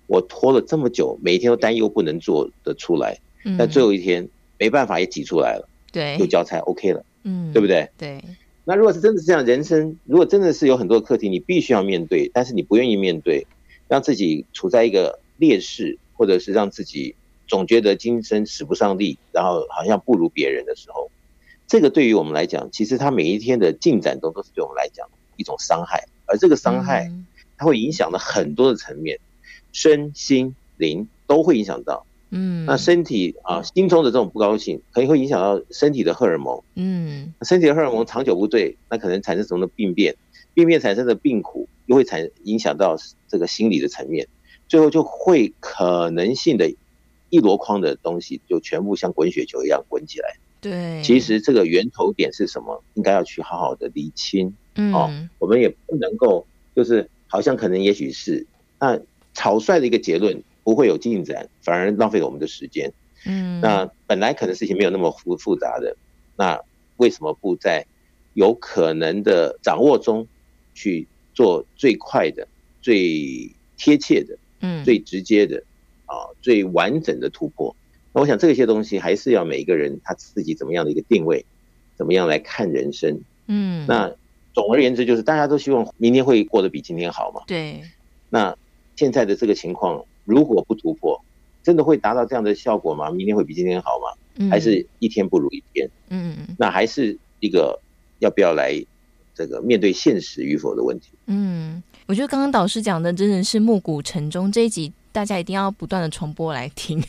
我拖了这么久，每一天都担忧不能做得出来，嗯但最后一天没办法也挤出来了，对，又交差 OK 了，嗯，对不对？对。那如果是真的是这样，人生如果真的是有很多课题，你必须要面对，但是你不愿意面对，让自己处在一个劣势，或者是让自己总觉得今生使不上力，然后好像不如别人的时候，这个对于我们来讲，其实他每一天的进展都都是对我们来讲一种伤害，而这个伤害，它会影响到很多的层面，身心灵都会影响到。嗯，那身体啊，心中的这种不高兴，可能会影响到身体的荷尔蒙。嗯，身体的荷尔蒙长久不对，那可能产生什么的病变，病变产生的病苦，又会产影响到这个心理的层面，最后就会可能性的一箩筐的东西，就全部像滚雪球一样滚起来。对，其实这个源头点是什么，应该要去好好的厘清。嗯，哦，我们也不能够就是好像可能也许是那草率的一个结论。不会有进展，反而浪费了我们的时间。嗯，那本来可能事情没有那么复复杂的，那为什么不在有可能的掌握中去做最快的、最贴切的、嗯，最直接的啊、最完整的突破？那我想这些东西还是要每一个人他自己怎么样的一个定位，怎么样来看人生？嗯，那总而言之就是大家都希望明天会过得比今天好嘛。对，那现在的这个情况。如果不突破，真的会达到这样的效果吗？明天会比今天好吗？嗯、还是一天不如一天？嗯，那还是一个要不要来这个面对现实与否的问题。嗯，我觉得刚刚导师讲的真的是暮鼓晨钟这一集。大家一定要不断的重播来听，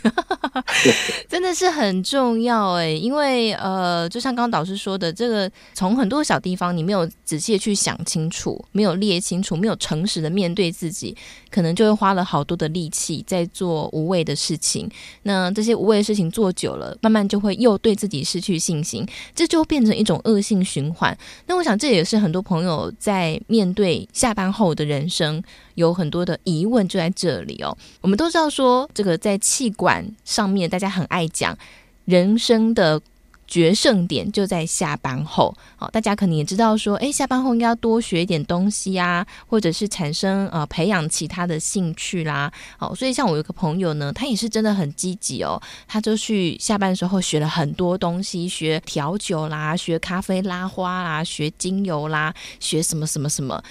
真的是很重要哎！因为呃，就像刚刚导师说的，这个从很多小地方你没有仔细去想清楚，没有列清楚，没有诚实的面对自己，可能就会花了好多的力气在做无谓的事情。那这些无谓的事情做久了，慢慢就会又对自己失去信心，这就变成一种恶性循环。那我想这也是很多朋友在面对下班后的人生有很多的疑问，就在这里哦。我们都知道说，这个在气管上面，大家很爱讲人生的决胜点就在下班后。好，大家可能也知道说，哎，下班后应该要多学一点东西啊，或者是产生呃培养其他的兴趣啦。好，所以像我有个朋友呢，他也是真的很积极哦，他就去下班的时候学了很多东西，学调酒啦，学咖啡拉花啦，学精油啦，学什么什么什么。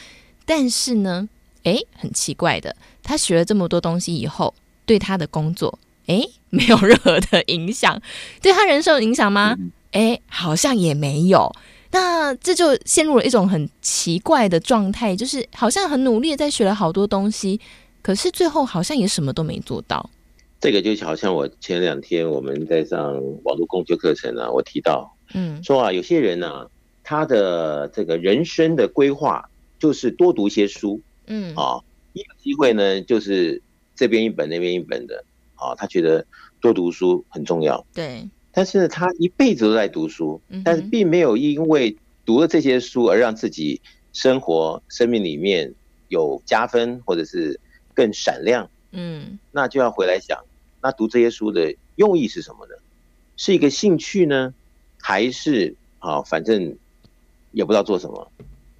但是呢，哎，很奇怪的，他学了这么多东西以后，对他的工作，哎，没有任何的影响，对他人生有影响吗？哎，好像也没有。那这就陷入了一种很奇怪的状态，就是好像很努力在学了好多东西，可是最后好像也什么都没做到。这个就好像我前两天我们在上网络共修课程啊，我提到，嗯，说啊，有些人呢、啊，他的这个人生的规划就是多读些书。嗯啊，一有机会呢，就是这边一本那边一本的啊，他觉得多读书很重要。对，但是，他一辈子都在读书，但是并没有因为读了这些书而让自己生活生命里面有加分或者是更闪亮。嗯，那就要回来想，那读这些书的用意是什么呢？是一个兴趣呢，还是啊，反正也不知道做什么，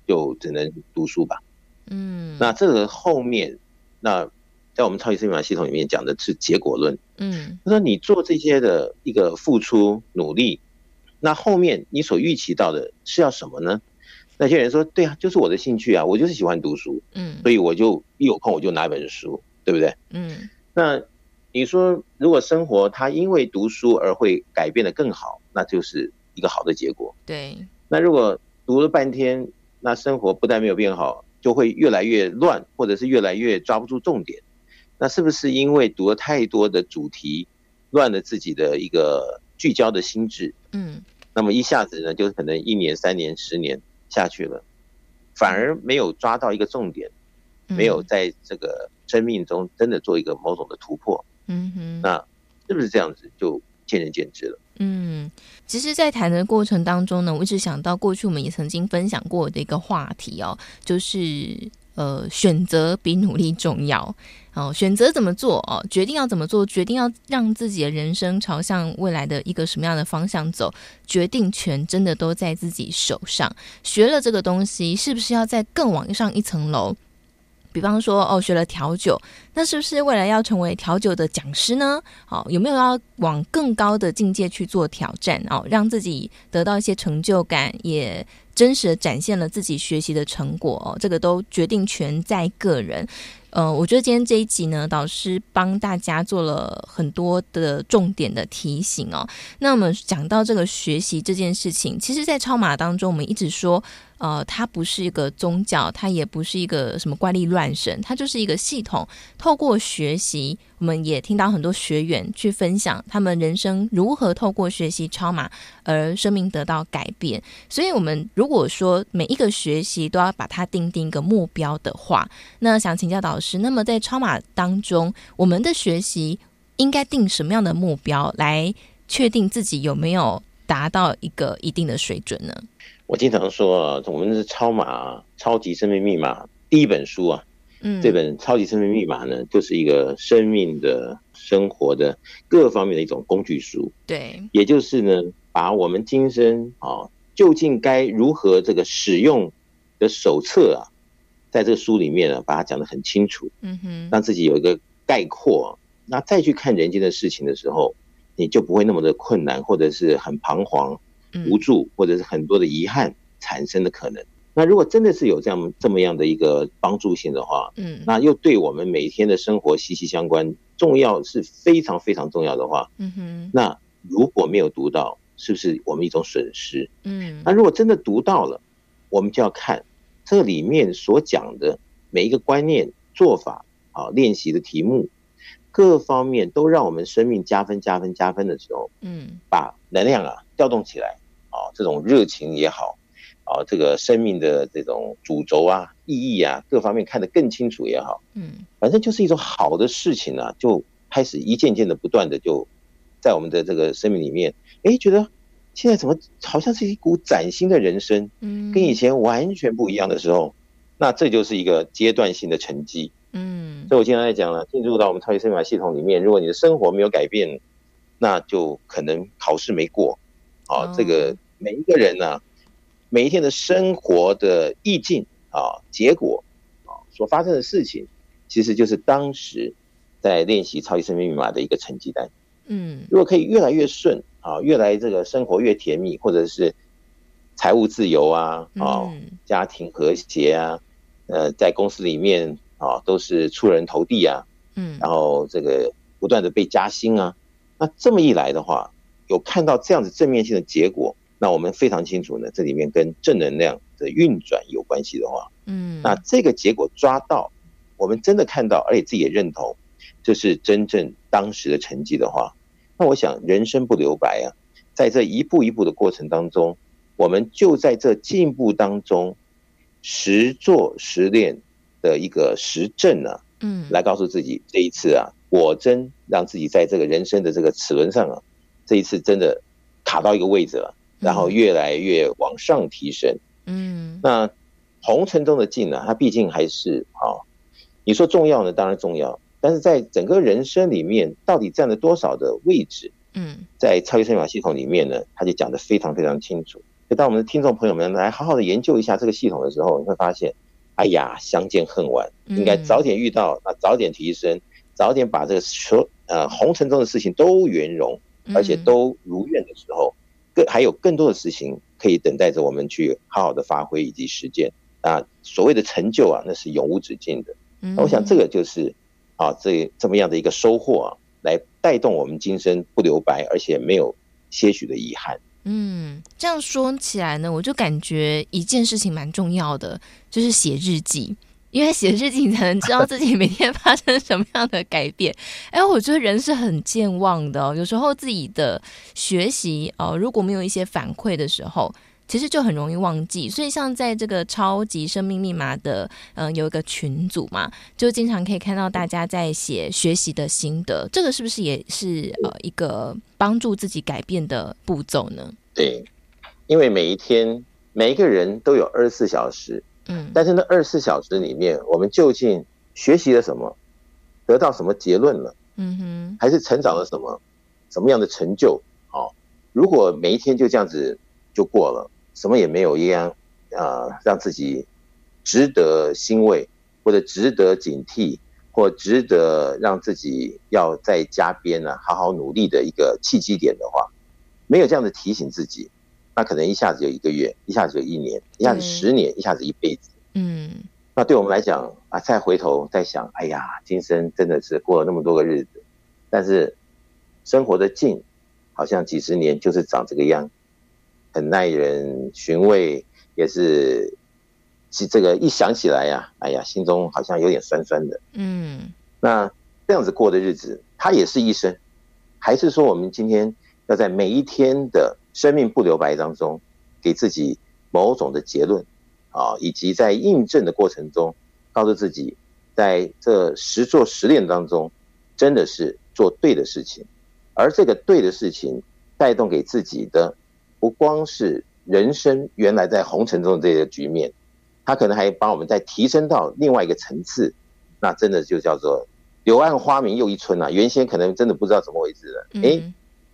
就只能读书吧。嗯，那这个后面，那在我们超级生命系统里面讲的是结果论。嗯，他说你做这些的一个付出努力，那后面你所预期到的是要什么呢？那些人说，对啊，就是我的兴趣啊，我就是喜欢读书，嗯，所以我就一有空我就拿一本书，对不对？嗯，那你说如果生活它因为读书而会改变得更好，那就是一个好的结果。对，那如果读了半天，那生活不但没有变好。就会越来越乱，或者是越来越抓不住重点。那是不是因为读了太多的主题，乱了自己的一个聚焦的心智？嗯，那么一下子呢，就可能一年、三年、十年下去了，反而没有抓到一个重点，没有在这个生命中真的做一个某种的突破。嗯哼，那是不是这样子就见仁见智了。嗯，其实，在谈的过程当中呢，我一直想到过去我们也曾经分享过的一个话题哦，就是呃，选择比努力重要。哦，选择怎么做哦，决定要怎么做，决定要让自己的人生朝向未来的一个什么样的方向走，决定权真的都在自己手上。学了这个东西，是不是要再更往上一层楼？比方说，哦，学了调酒，那是不是未来要成为调酒的讲师呢？好，有没有要往更高的境界去做挑战？哦，让自己得到一些成就感，也真实的展现了自己学习的成果。哦，这个都决定权在个人。呃，我觉得今天这一集呢，导师帮大家做了很多的重点的提醒哦。那我们讲到这个学习这件事情，其实，在超马当中，我们一直说。呃，它不是一个宗教，它也不是一个什么怪力乱神，它就是一个系统。透过学习，我们也听到很多学员去分享他们人生如何透过学习超码而生命得到改变。所以，我们如果说每一个学习都要把它定定一个目标的话，那想请教导师，那么在超码当中，我们的学习应该定什么样的目标来确定自己有没有达到一个一定的水准呢？我经常说啊，我们是超码超级生命密码第一本书啊，嗯，这本超级生命密码呢，就是一个生命的生活的各方面的一种工具书。对，也就是呢，把我们今生啊，究竟该如何这个使用的手册啊，在这个书里面呢，把它讲得很清楚，嗯哼，让自己有一个概括，那再去看人间的事情的时候，你就不会那么的困难，或者是很彷徨。无助或者是很多的遗憾产生的可能。那如果真的是有这样这么样的一个帮助性的话，嗯，那又对我们每天的生活息息相关，重要是非常非常重要的话，嗯哼。那如果没有读到，是不是我们一种损失？嗯。那如果真的读到了，我们就要看这里面所讲的每一个观念、做法啊、练习的题目，各方面都让我们生命加分、加分、加分的时候，嗯，把能量啊调动起来。啊，这种热情也好，啊，这个生命的这种主轴啊、意义啊，各方面看得更清楚也好，嗯，反正就是一种好的事情啊，就开始一件件的不断的就在我们的这个生命里面，哎，觉得现在怎么好像是一股崭新的人生，嗯，跟以前完全不一样的时候，那这就是一个阶段性的成绩，嗯，所以我经常在讲了，进入到我们超级生命法系统里面，如果你的生活没有改变，那就可能考试没过，啊，这个。每一个人呢、啊，每一天的生活的意境啊，结果啊，所发生的事情，其实就是当时在练习超级生命密码的一个成绩单。嗯，如果可以越来越顺啊，越来这个生活越甜蜜，或者是财务自由啊，啊，家庭和谐啊，呃，在公司里面啊，都是出人头地啊，嗯，然后这个不断的被加薪啊，那这么一来的话，有看到这样子正面性的结果。那我们非常清楚呢，这里面跟正能量的运转有关系的话，嗯，那这个结果抓到，我们真的看到，而且自己也认同，这是真正当时的成绩的话，那我想人生不留白啊，在这一步一步的过程当中，我们就在这进步当中实做实练的一个实证呢，嗯，来告诉自己这一次啊，果真让自己在这个人生的这个齿轮上啊，这一次真的卡到一个位置了。然后越来越往上提升，嗯，那红尘中的境呢，它毕竟还是啊，你说重要呢，当然重要，但是在整个人生里面，到底占了多少的位置？嗯，在超级生命法系统里面呢，他就讲得非常非常清楚。就当我们的听众朋友们来好好的研究一下这个系统的时候，你会发现，哎呀，相见恨晚，应该早点遇到，那早点提升，早点把这个所呃红尘中的事情都圆融，而且都如愿的时候。更还有更多的事情可以等待着我们去好好的发挥以及实践啊！所谓的成就啊，那是永无止境的。嗯，我想这个就是啊，这这么样的一个收获啊，来带动我们今生不留白，而且没有些许的遗憾。嗯，这样说起来呢，我就感觉一件事情蛮重要的，就是写日记。因为写日记，你才能知道自己每天发生什么样的改变。哎，我觉得人是很健忘的哦。有时候自己的学习哦，如果没有一些反馈的时候，其实就很容易忘记。所以像在这个超级生命密码的，嗯、呃，有一个群组嘛，就经常可以看到大家在写学习的心得。这个是不是也是呃一个帮助自己改变的步骤呢？对，因为每一天每一个人都有二十四小时，嗯，但是那二十四小时里面，我们究竟学习了什么，得到什么结论了？嗯哼，还是成长了什么？什么样的成就？好，如果每一天就这样子就过了，什么也没有一样，啊、呃，让自己值得欣慰，或者值得警惕，或值得让自己要在加鞭呢，好好努力的一个契机点的话，没有这样的提醒自己，那可能一下子就一个月，一下子就一年，一下子十年，嗯、一下子一辈子。嗯，那对我们来讲啊，再回头再想，哎呀，今生真的是过了那么多个日子。但是生活的境好像几十年就是长这个样，很耐人寻味，也是，是这个一想起来呀，哎呀，心中好像有点酸酸的。嗯，那这样子过的日子，它也是一生，还是说我们今天要在每一天的生命不留白当中，给自己某种的结论啊，以及在印证的过程中，告诉自己，在这实做实练当中，真的是。做对的事情，而这个对的事情带动给自己的，不光是人生原来在红尘中的这个局面，它可能还帮我们再提升到另外一个层次。那真的就叫做柳暗花明又一村啊！原先可能真的不知道怎么回事了，哎，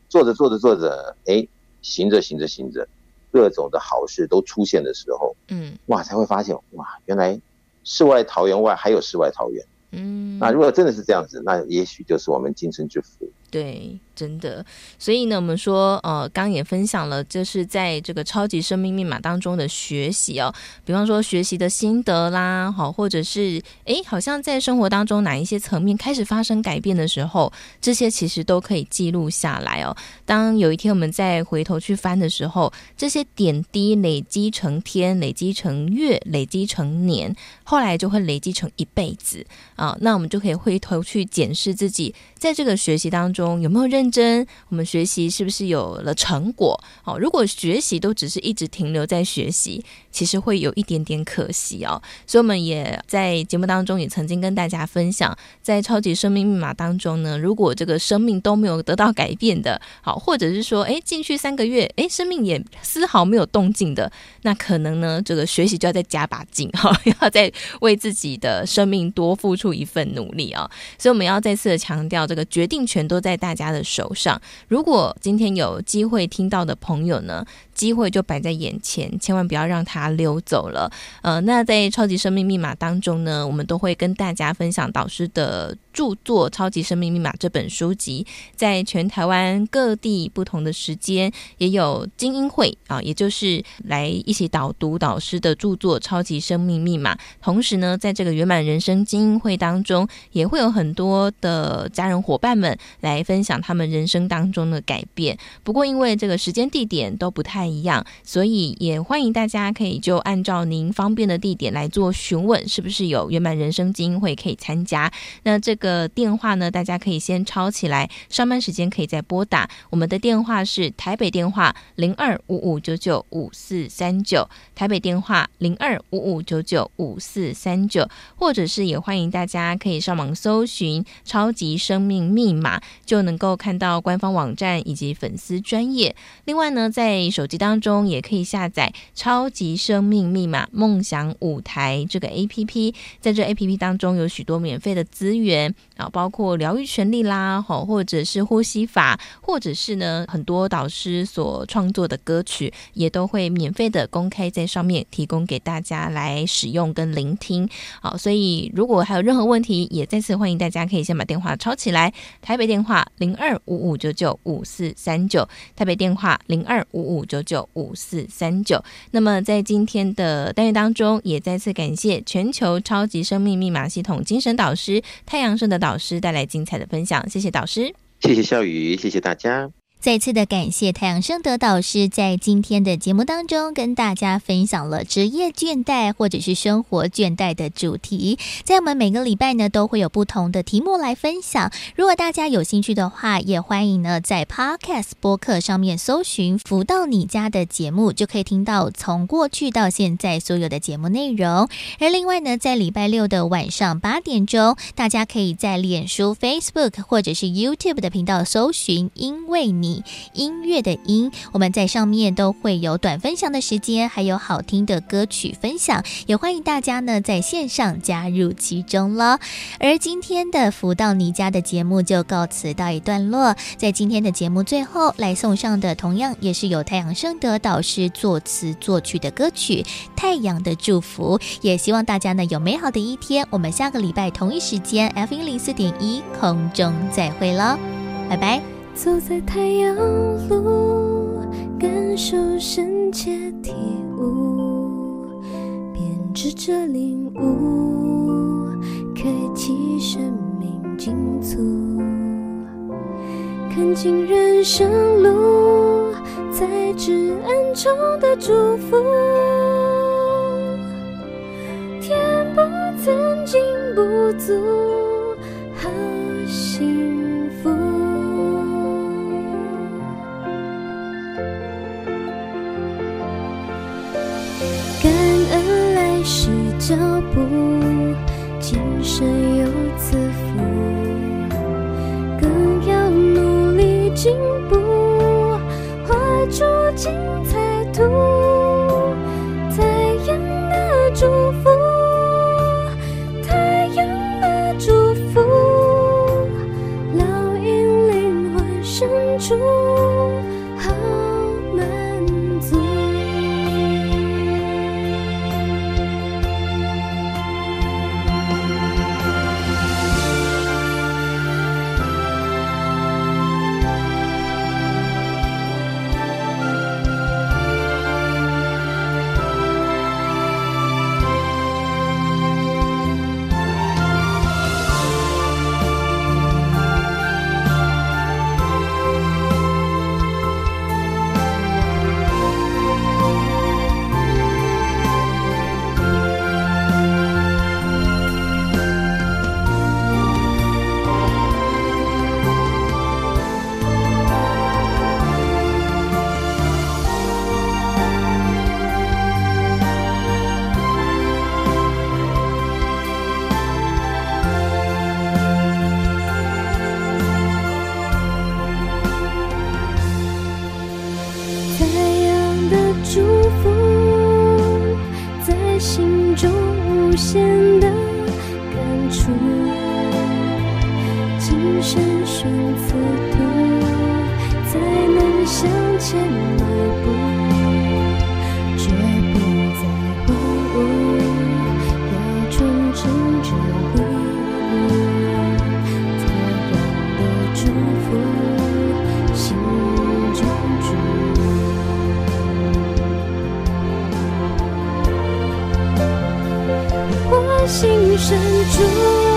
做着做着做着，哎，行着行着行着，各种的好事都出现的时候，嗯，哇，才会发现哇，原来世外桃源外还有世外桃源。嗯，那如果真的是这样子，那也许就是我们今生之福。对，真的。所以呢，我们说，呃，刚也分享了，就是在这个超级生命密码当中的学习哦，比方说学习的心得啦，好，或者是哎，好像在生活当中哪一些层面开始发生改变的时候，这些其实都可以记录下来哦。当有一天我们再回头去翻的时候，这些点滴累积成天，累积成月，累积成年，后来就会累积成一辈子啊。那我们就可以回头去检视自己在这个学习当中。有没有认真？我们学习是不是有了成果？哦，如果学习都只是一直停留在学习，其实会有一点点可惜哦。所以我们也在节目当中也曾经跟大家分享，在超级生命密码当中呢，如果这个生命都没有得到改变的，好，或者是说，哎，进去三个月，哎，生命也丝毫没有动静的，那可能呢，这个学习就要再加把劲哈，要再为自己的生命多付出一份努力啊。所以我们要再次的强调，这个决定权都在。大家的手上，如果今天有机会听到的朋友呢，机会就摆在眼前，千万不要让它溜走了。呃，那在超级生命密码当中呢，我们都会跟大家分享导师的著作《超级生命密码》这本书籍，在全台湾各地不同的时间，也有精英会啊，也就是来一起导读导师的著作《超级生命密码》。同时呢，在这个圆满人生精英会当中，也会有很多的家人伙伴们来。分享他们人生当中的改变。不过，因为这个时间地点都不太一样，所以也欢迎大家可以就按照您方便的地点来做询问，是不是有圆满人生精英会可以参加？那这个电话呢，大家可以先抄起来，上班时间可以再拨打。我们的电话是台北电话零二五五九九五四三九，台北电话零二五五九九五四三九，或者是也欢迎大家可以上网搜寻“超级生命密码”。就能够看到官方网站以及粉丝专业。另外呢，在手机当中也可以下载《超级生命密码梦想舞台》这个 APP。在这 APP 当中有许多免费的资源啊，包括疗愈权利啦，好，或者是呼吸法，或者是呢很多导师所创作的歌曲，也都会免费的公开在上面提供给大家来使用跟聆听。好，所以如果还有任何问题，也再次欢迎大家可以先把电话抄起来，台北电话。零二五五九九五四三九，台北电话零二五五九九五四三九。那么在今天的单元当中，也再次感谢全球超级生命密码系统精神导师太阳盛的导师带来精彩的分享，谢谢导师，谢谢笑宇，谢谢大家。再次的感谢太阳盛德导师在今天的节目当中跟大家分享了职业倦怠或者是生活倦怠的主题。在我们每个礼拜呢都会有不同的题目来分享。如果大家有兴趣的话，也欢迎呢在 Podcast 播客上面搜寻“福到你家”的节目，就可以听到从过去到现在所有的节目内容。而另外呢，在礼拜六的晚上八点钟，大家可以在脸书、Facebook 或者是 YouTube 的频道搜寻“因为你”。音乐的音，我们在上面都会有短分享的时间，还有好听的歌曲分享，也欢迎大家呢在线上加入其中了。而今天的福到你家的节目就告辞到一段落，在今天的节目最后来送上的，同样也是由太阳盛德导师作词作曲的歌曲《太阳的祝福》，也希望大家呢有美好的一天。我们下个礼拜同一时间 F 一零四点一空中再会了，拜拜。走在太阳路，感受深切体悟，编织着领悟，开启生命进足，看尽人生路，在至暗中的祝福，填补曾经不足，好幸福。出珍珠，